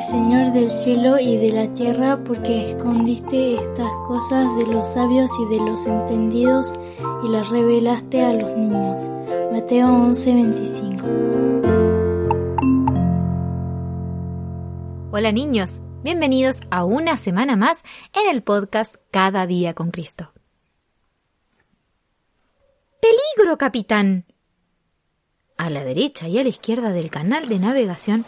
Señor del cielo y de la tierra, porque escondiste estas cosas de los sabios y de los entendidos y las revelaste a los niños. Mateo 11:25 Hola niños, bienvenidos a una semana más en el podcast Cada día con Cristo. ¡Peligro, capitán! A la derecha y a la izquierda del canal de navegación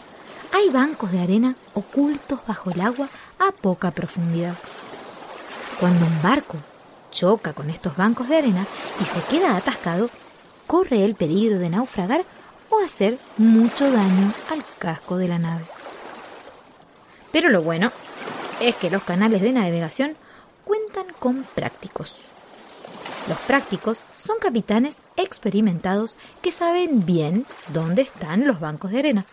hay bancos de arena ocultos bajo el agua a poca profundidad. Cuando un barco choca con estos bancos de arena y se queda atascado, corre el peligro de naufragar o hacer mucho daño al casco de la nave. Pero lo bueno es que los canales de navegación cuentan con prácticos. Los prácticos son capitanes experimentados que saben bien dónde están los bancos de arena.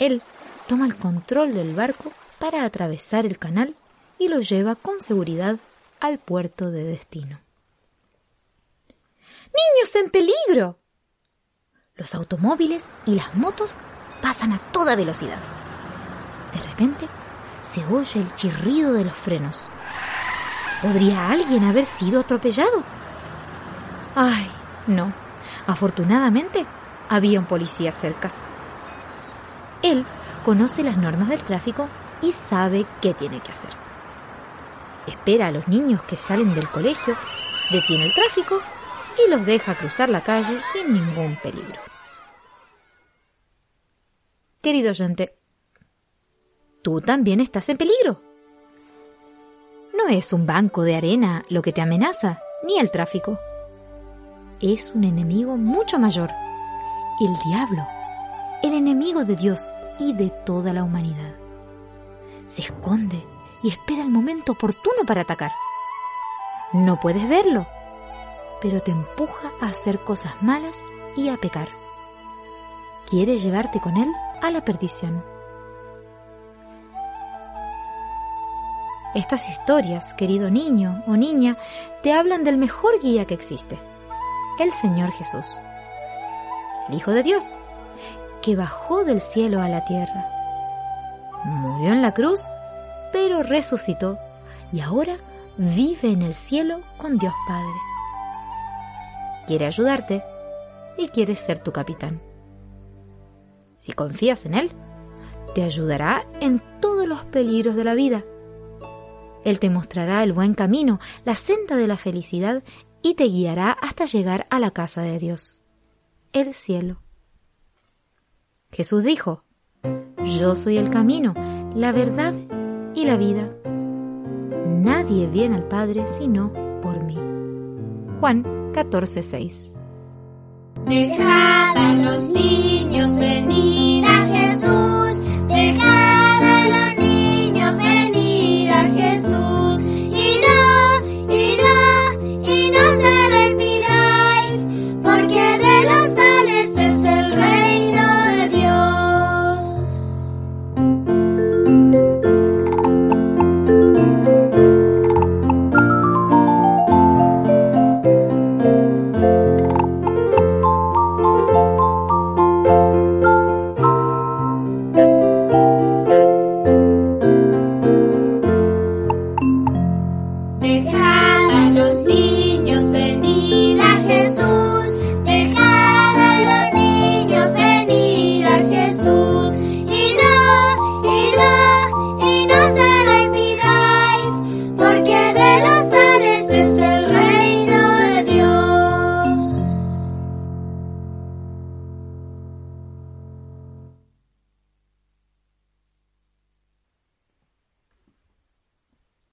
Él toma el control del barco para atravesar el canal y lo lleva con seguridad al puerto de destino. ¡Niños en peligro! Los automóviles y las motos pasan a toda velocidad. De repente se oye el chirrido de los frenos. ¿Podría alguien haber sido atropellado? Ay, no. Afortunadamente había un policía cerca. Él conoce las normas del tráfico y sabe qué tiene que hacer. Espera a los niños que salen del colegio, detiene el tráfico y los deja cruzar la calle sin ningún peligro. Querido oyente, tú también estás en peligro. No es un banco de arena lo que te amenaza, ni el tráfico. Es un enemigo mucho mayor, el diablo, el enemigo de Dios y de toda la humanidad. Se esconde y espera el momento oportuno para atacar. No puedes verlo, pero te empuja a hacer cosas malas y a pecar. Quiere llevarte con él a la perdición. Estas historias, querido niño o niña, te hablan del mejor guía que existe, el Señor Jesús, el Hijo de Dios, que bajó del cielo a la tierra. Murió en la cruz, pero resucitó y ahora vive en el cielo con Dios Padre. Quiere ayudarte y quiere ser tu capitán. Si confías en Él, te ayudará en todos los peligros de la vida. Él te mostrará el buen camino, la senda de la felicidad y te guiará hasta llegar a la casa de Dios, el cielo. Jesús dijo, Yo soy el camino, la verdad y la vida. Nadie viene al Padre sino por mí. Juan 14:6 Dejad a los niños venir a Jesús.